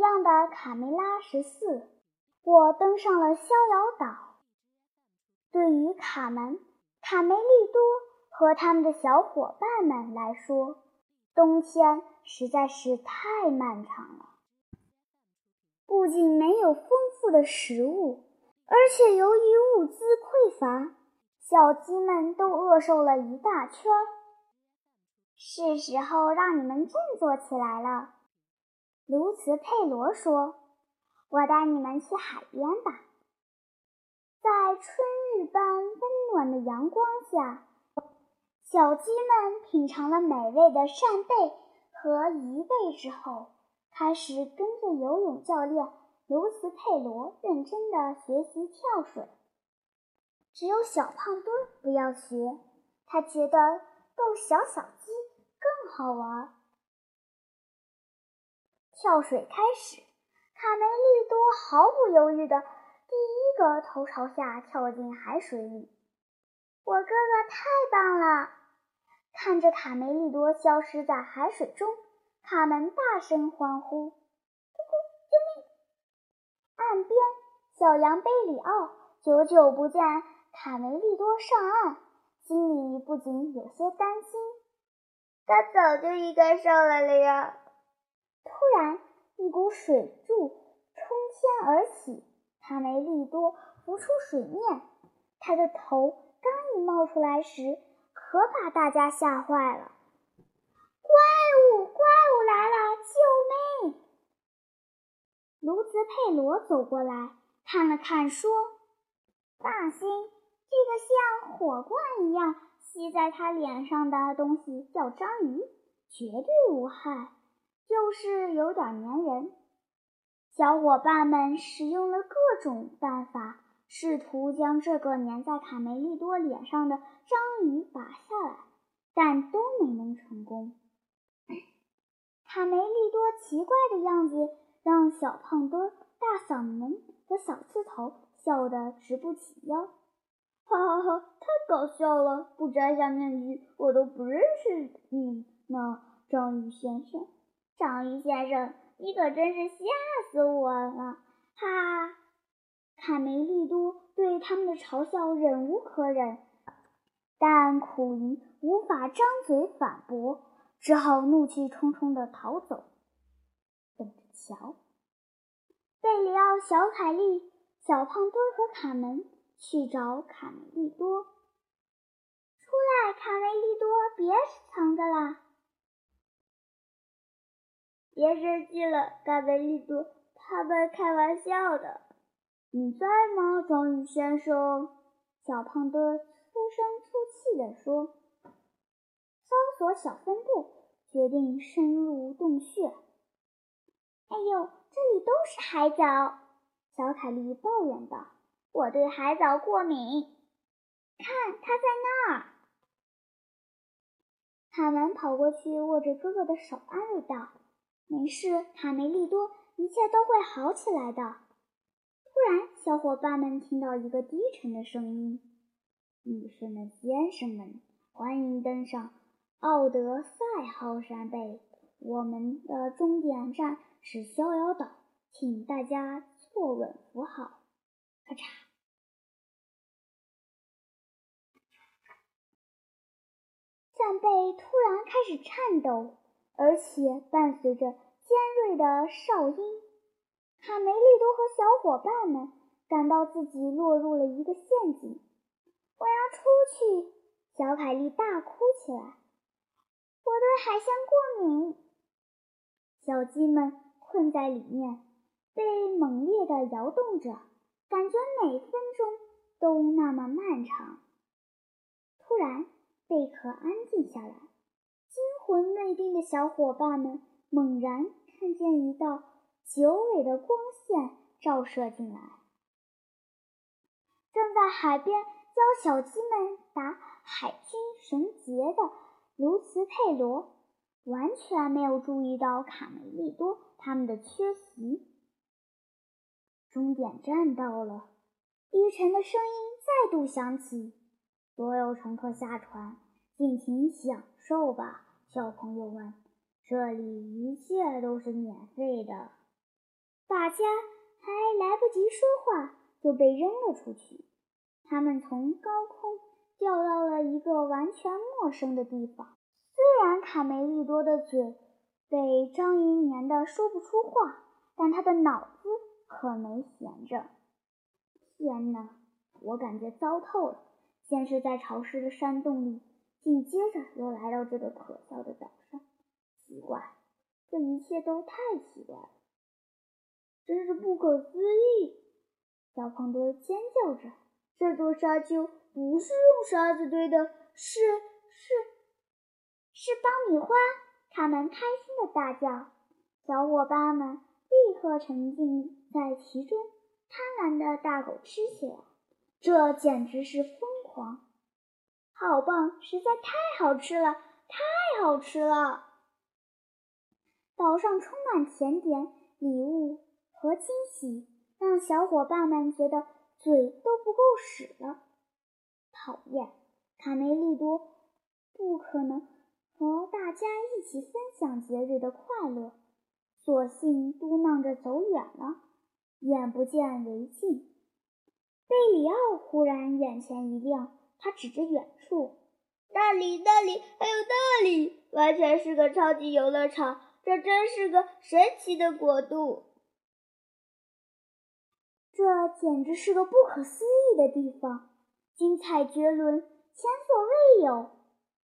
样的卡梅拉十四，我登上了逍遥岛。对于卡门、卡梅利多和他们的小伙伴们来说，冬天实在是太漫长了。不仅没有丰富的食物，而且由于物资匮乏，小鸡们都饿瘦了一大圈。是时候让你们振作起来了，卢茨佩罗说：“我带你们去海边吧。”在春日般温暖的阳光下，小鸡们品尝了美味的扇贝和贻贝之后，开始跟着游泳教练卢茨佩罗认真地学习跳水。只有小胖墩不要学，他觉得逗小小鸡。更好玩。跳水开始，卡梅利多毫不犹豫的第一个头朝下跳进海水里。我哥哥太棒了！看着卡梅利多消失在海水中，卡门大声欢呼：“救命！”岸边，小羊贝里奥久久不见卡梅利多上岸，心里不禁有些担心。他早就应该上来了呀！突然，一股水柱冲天而起，卡梅利多浮出水面。他的头刚一冒出来时，可把大家吓坏了。怪物，怪物来了！救命！卢兹佩罗走过来看了看，说：“放心，这个像火罐一样。”吸在他脸上的东西叫章鱼，绝对无害，就是有点粘人。小伙伴们使用了各种办法，试图将这个粘在卡梅利多脸上的章鱼拔下来，但都没能成功。卡梅利多奇怪的样子让小胖墩、大嗓门和小刺头笑得直不起腰。哈哈哈！太搞笑了！不摘下面具，我都不认识你呢，章鱼先生。章鱼先生，你可真是吓死我了！哈！卡梅利多对他们的嘲笑忍无可忍，但苦于无法张嘴反驳，只好怒气冲冲地逃走。等着瞧！贝里奥、小凯莉、小胖墩和卡门。去找卡梅利多，出来，卡梅利多，别藏着啦！别生气了，卡梅利多，他们开玩笑的。你在吗，章鱼先生？小胖墩粗声粗气地说。搜索小分队决定深入洞穴。哎呦，这里都是海藻！小凯莉抱怨道。我对海藻过敏，看，它在那儿。卡门跑过去，握着哥哥的手，安慰道：“没事，卡梅利多，一切都会好起来的。”突然，小伙伴们听到一个低沉的声音：“女士们、先生们，欢迎登上奥德赛号山贝，我们的终点站是逍遥岛，请大家坐稳扶好。”咔嚓！扇贝突然开始颤抖，而且伴随着尖锐的哨音。卡梅利多和小伙伴们感到自己落入了一个陷阱。我要出去！小凯莉大哭起来。我对海鲜过敏。小鸡们困在里面，被猛烈地摇动着。感觉每分钟都那么漫长。突然，贝壳安静下来，魂未定的小伙伴们猛然看见一道九尾的光线照射进来。正在海边教小鸡们打海军绳结的卢茨佩罗，完全没有注意到卡梅利多他们的缺席。终点站到了，低沉的声音再度响起：“所有乘客下船，尽情享受吧，小朋友们！这里一切都是免费的。”大家还来不及说话，就被扔了出去。他们从高空掉到了一个完全陌生的地方。虽然卡梅利多的嘴被章鱼粘的说不出话，但他的脑子可没闲着。天哪，我感觉糟透了！先是在潮湿的山洞里，紧接着又来到这个可笑的岛上。奇怪，这一切都太奇怪了，真是不可思议！小胖墩尖叫着。这座沙丘不是用沙子堆的，是是是爆米花！他们开心的大叫，小伙伴们立刻沉浸在其中，贪婪的大口吃起来。这简直是疯狂！好棒，实在太好吃了，太好吃了！岛上充满甜点、礼物和惊喜，让小伙伴们觉得。嘴都不够使了，讨厌！卡梅利多不可能和大家一起分享节日的快乐，索性嘟囔着走远了，眼不见为净。贝里奥忽然眼前一亮，他指着远处：“那里，那里，还有那里，完全是个超级游乐场！这真是个神奇的国度！”这简直是个不可思议的地方，精彩绝伦，前所未有。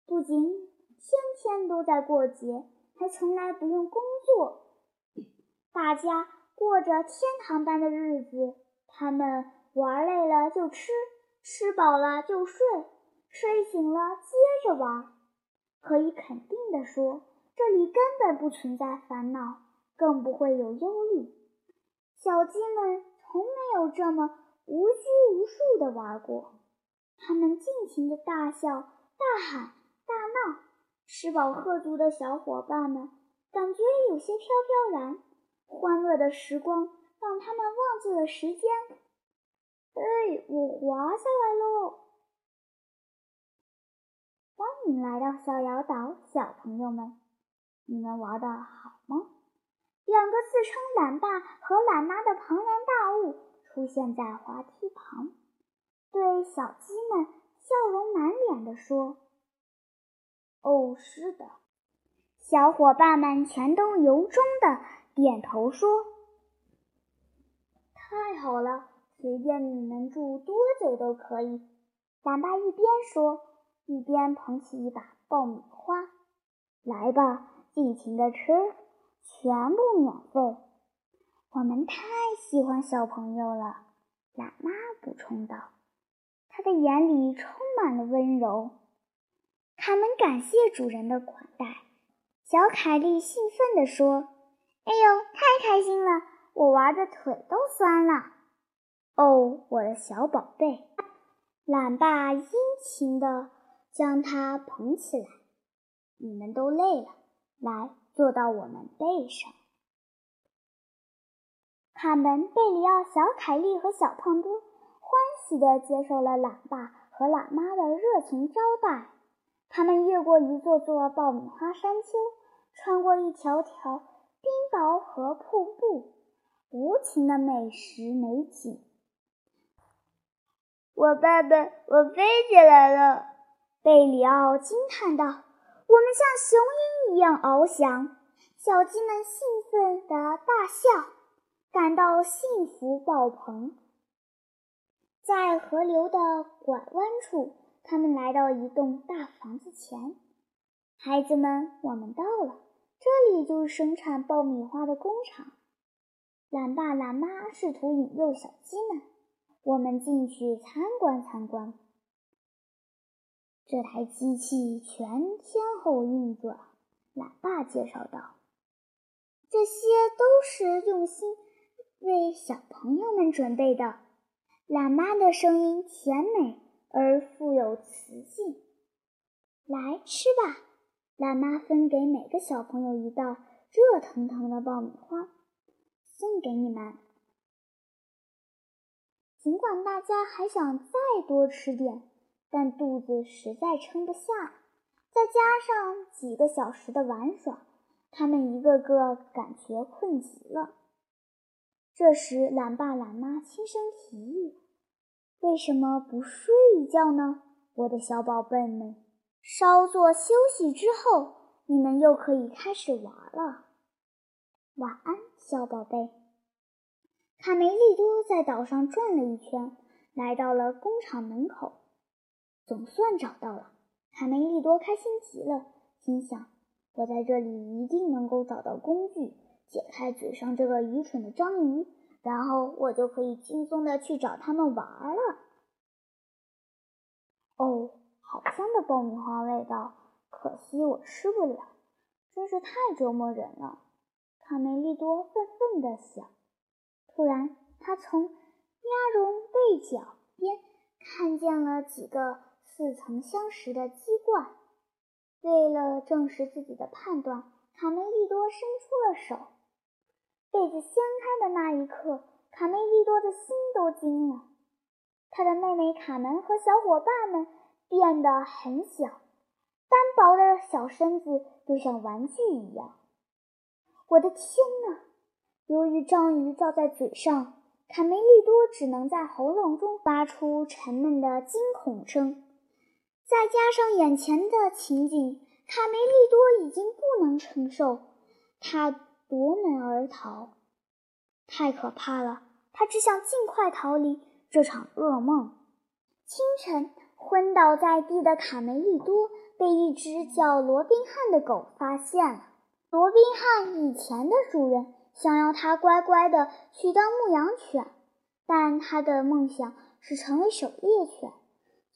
不仅天天都在过节，还从来不用工作，大家过着天堂般的日子。他们玩累了就吃，吃饱了就睡，睡醒了接着玩。可以肯定地说，这里根本不存在烦恼，更不会有忧虑。小鸡们。从没有这么无拘无束地玩过。他们尽情地大笑、大喊、大闹。吃饱喝足的小伙伴们感觉有些飘飘然。欢乐的时光让他们忘记了时间。哎，我滑下来喽！来到逍遥岛，小朋友们，你们玩的好吗？两个自称懒爸和懒妈的庞然大物出现在滑梯旁，对小鸡们笑容满脸地说：“哦，是的。”小伙伴们全都由衷的点头说：“太好了，随便你们住多久都可以。”懒爸一边说，一边捧起一把爆米花：“来吧，尽情的吃。”全部免费，我们太喜欢小朋友了。懒妈补充道，她的眼里充满了温柔。他们感谢主人的款待。小凯莉兴奋地说：“哎呦，太开心了！我玩的腿都酸了。”哦，我的小宝贝，懒爸殷勤地将它捧起来。你们都累了，来。坐到我们背上。卡门、贝里奥、小凯莉和小胖墩欢喜地接受了懒爸和懒妈的热情招待。他们越过一座座爆米花山丘，穿过一条条冰雹和瀑布，无情的美食美景。我爸爸，我飞起来了！贝里奥惊叹道。我们像雄鹰一样翱翔，小鸡们兴奋地大笑，感到幸福爆棚。在河流的拐弯处，他们来到一栋大房子前。孩子们，我们到了，这里就是生产爆米花的工厂。懒爸懒妈试图引诱小鸡们，我们进去参观参观。这台机器全天候运转，懒爸介绍道：“这些都是用心为小朋友们准备的。”懒妈的声音甜美而富有磁性。来吃吧，懒妈分给每个小朋友一道热腾腾的爆米花，送给你们。尽管大家还想再多吃点。但肚子实在撑不下，再加上几个小时的玩耍，他们一个个感觉困极了。这时，懒爸懒妈轻声提议：“为什么不睡一觉呢，我的小宝贝们？稍作休息之后，你们又可以开始玩了。晚安，小宝贝。”卡梅利多在岛上转了一圈，来到了工厂门口，总算找到了。卡梅利多开心极了，心想：“我在这里一定能够找到工具。”解开嘴上这个愚蠢的章鱼，然后我就可以轻松的去找他们玩了。哦，好香的爆米花味道，可惜我吃不了，真是太折磨人了。卡梅利多愤愤地想。突然，他从鸭绒被角边看见了几个似曾相识的鸡冠。为了证实自己的判断，卡梅利多伸出了手。被子掀开的那一刻，卡梅利多的心都惊了。他的妹妹卡门和小伙伴们变得很小，单薄的小身子就像玩具一样。我的天哪！由于章鱼罩在嘴上，卡梅利多只能在喉咙中发出沉闷的惊恐声。再加上眼前的情景，卡梅利多已经不能承受。他。夺门而逃，太可怕了！他只想尽快逃离这场噩梦。清晨，昏倒在地的卡梅利多被一只叫罗宾汉的狗发现了。罗宾汉以前的主人想要他乖乖的去当牧羊犬，但他的梦想是成为狩猎犬，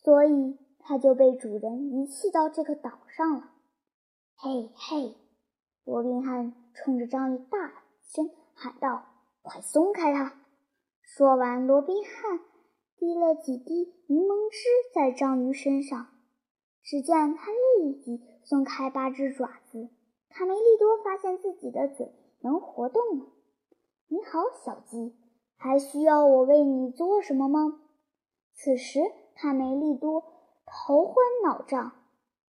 所以他就被主人遗弃到这个岛上了。嘿嘿，罗宾汉。冲着章鱼大声喊道：“快松开它！”说完，罗宾汉滴了几滴柠檬汁在章鱼身上，只见它立即松开八只爪子。卡梅利多发现自己的嘴能活动了。“你好，小鸡，还需要我为你做什么吗？”此时，卡梅利多头昏脑胀，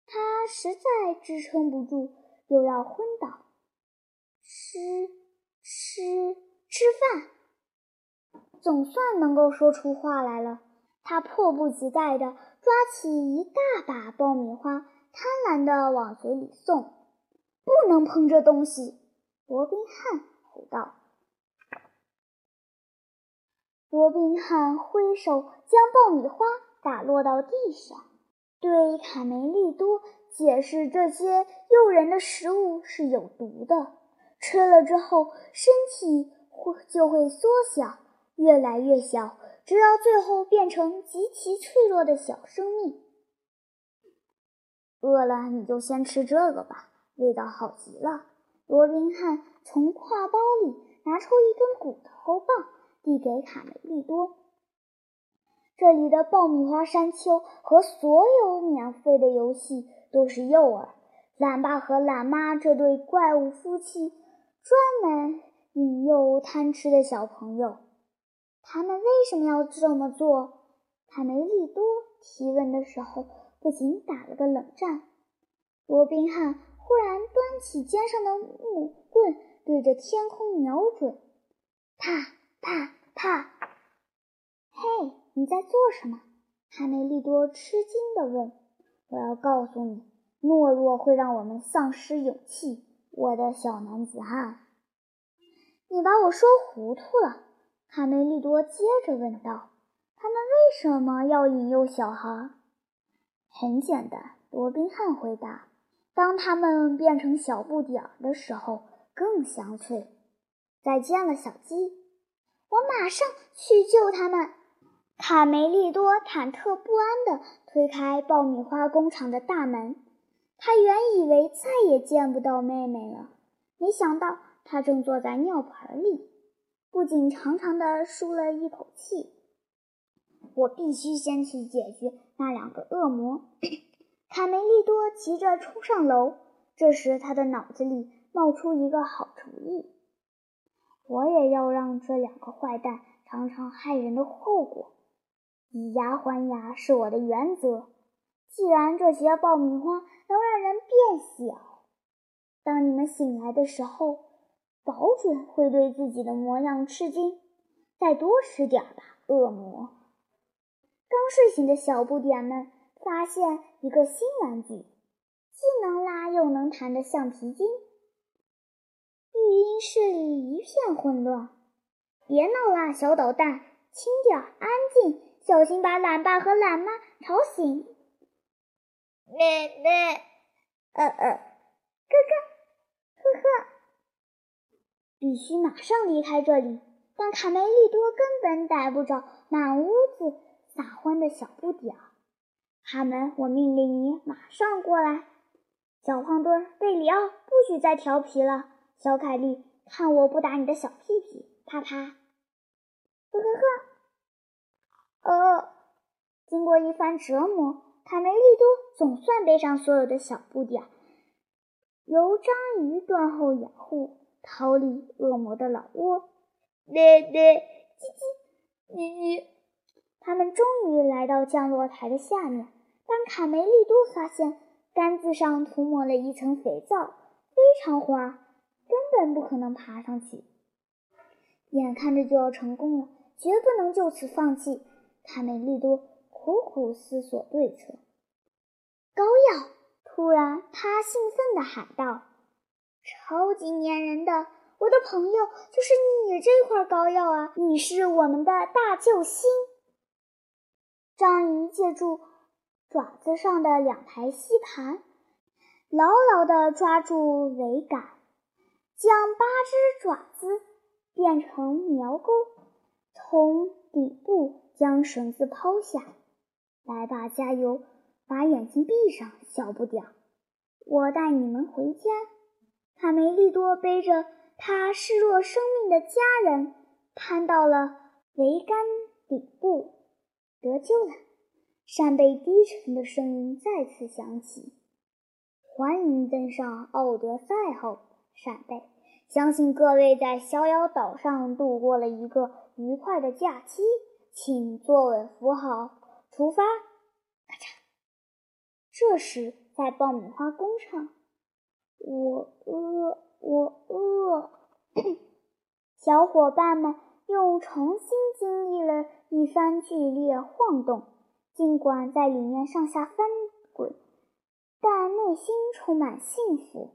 他实在支撑不住，又要昏倒。吃吃吃饭，总算能够说出话来了。他迫不及待地抓起一大把爆米花，贪婪地往嘴里送。不能碰这东西！罗宾汉吼道。罗宾汉挥手将爆米花打落到地上，对卡梅利多解释这些诱人的食物是有毒的。吃了之后，身体会就会缩小，越来越小，直到最后变成极其脆弱的小生命。饿了你就先吃这个吧，味道好极了。罗宾汉从挎包里拿出一根骨头棒，递给卡梅利多。这里的爆米花山丘和所有免费的游戏都是诱饵。懒爸和懒妈这对怪物夫妻。专门引诱贪吃的小朋友，他们为什么要这么做？卡梅利多提问的时候，不仅打了个冷战。罗宾汉忽然端起肩上的木棍，对着天空瞄准，啪啪啪！嘿，你在做什么？卡梅利多吃惊地问。我要告诉你，懦弱会让我们丧失勇气。我的小男子汉，你把我说糊涂了。卡梅利多接着问道：“他们为什么要引诱小孩？”很简单，罗宾汉回答：“当他们变成小不点儿的时候，更香脆。”再见了，小鸡，我马上去救他们。卡梅利多忐忑不安地推开爆米花工厂的大门。他原以为再也见不到妹妹了，没想到她正坐在尿盆里，不仅长长的舒了一口气。我必须先去解决那两个恶魔。卡梅利多急着冲上楼，这时他的脑子里冒出一个好主意：我也要让这两个坏蛋尝尝害人的后果。以牙还牙是我的原则。既然这些爆米花能让人变小，当你们醒来的时候，保准会对自己的模样吃惊。再多吃点吧，恶魔。刚睡醒的小不点们发现一个新玩具，既能拉又能弹的橡皮筋。育婴室里一片混乱。别闹啦，小捣蛋，轻点，安静，小心把懒爸和懒妈吵醒。奶奶，呃呃，哥哥，呵呵，必须马上离开这里。但卡梅利多根本逮不着满屋子撒欢的小不点儿。哈门，我命令你马上过来。小胖墩儿，贝里奥，不许再调皮了。小凯莉，看我不打你的小屁屁！啪啪。呵呵呵。呃，经过一番折磨，卡梅利多总算背上所有的小不点，由章鱼断后掩护，逃离恶魔的老窝。奶奶，叽叽，妮妮，他们终于来到降落台的下面。当卡梅利多发现杆子上涂抹了一层肥皂，非常滑，根本不可能爬上去。眼看着就要成功了，绝不能就此放弃。卡梅利多苦苦思索对策。膏药！突然，他兴奋地喊道：“超级粘人的！”我的朋友就是你这块膏药啊！你是我们的大救星。章鱼借助爪子上的两排吸盘，牢牢地抓住桅杆，将八只爪子变成苗钩，从底部将绳子抛下。来吧，加油！把眼睛闭上，小不点儿，我带你们回家。卡梅利多背着。他视若生命的家人攀到了桅杆顶部，得救了。扇贝低沉的声音再次响起：“欢迎登上奥德赛号，扇贝！相信各位在逍遥岛上度过了一个愉快的假期，请坐稳扶好，出发！”咔嚓。这时，在爆米花工厂，我饿。我饿。小伙伴们又重新经历了一番剧烈晃动，尽管在里面上下翻滚，但内心充满幸福。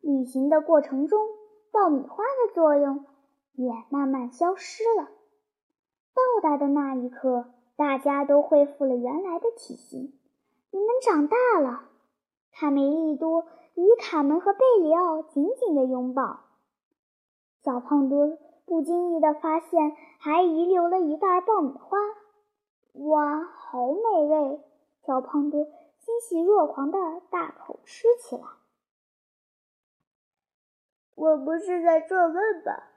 旅行的过程中，爆米花的作用也慢慢消失了。到达的那一刻，大家都恢复了原来的体型。你们长大了，卡梅利多。与卡门和贝里奥紧紧的拥抱，小胖墩不经意的发现还遗留了一袋爆米花。哇，好美味！小胖墩欣喜若狂的大口吃起来。我不是在做梦吧？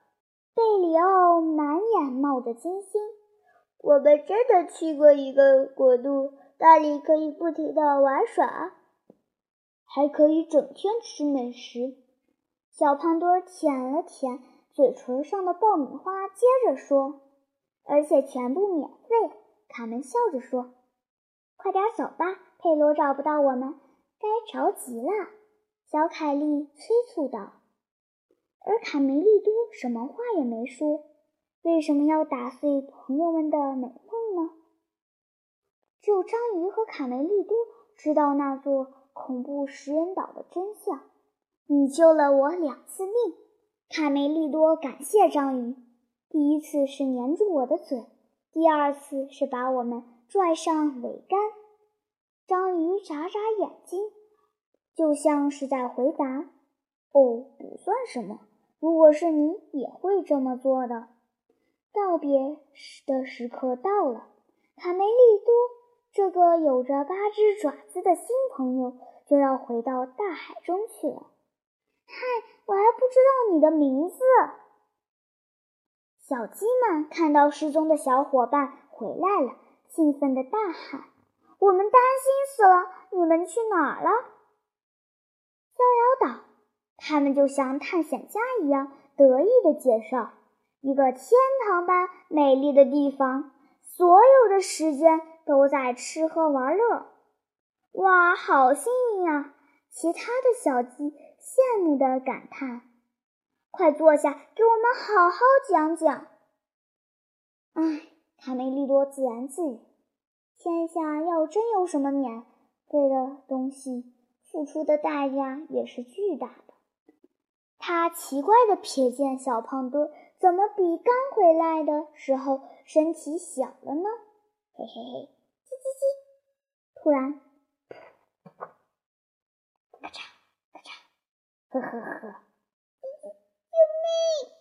贝里奥满眼冒着金星。我们真的去过一个国度，那里可以不停的玩耍。还可以整天吃美食。小胖墩舔了舔嘴唇上的爆米花，接着说：“而且全部免费。”卡门笑着说：“快点走吧，佩罗找不到我们，该着急了。”小凯莉催促道。而卡梅利多什么话也没说。为什么要打碎朋友们的美梦呢？只有章鱼和卡梅利多知道那座。恐怖食人岛的真相，你救了我两次命，卡梅利多感谢章鱼。第一次是粘住我的嘴，第二次是把我们拽上桅杆。章鱼眨眨眼睛，就像是在回答：“哦，不算什么。如果是你，也会这么做的。”道别时的时刻到了，卡梅利多。这个有着八只爪子的新朋友就要回到大海中去了。嗨，我还不知道你的名字。小鸡们看到失踪的小伙伴回来了，兴奋地大喊：“我们担心死了！你们去哪儿了？”逍遥岛。他们就像探险家一样得意地介绍：“一个天堂般美丽的地方，所有的时间。”都在吃喝玩乐，哇，好幸运啊！其他的小鸡羡慕地感叹：“快坐下，给我们好好讲讲。哎，卡梅利多自言自语：“天下要真有什么免费的东西，付出的代价也是巨大的。”他奇怪的瞥见小胖墩怎么比刚回来的时候身体小了呢？嘿嘿嘿，叽叽叽！突然，咔嚓咔嚓，呵呵呵，救命！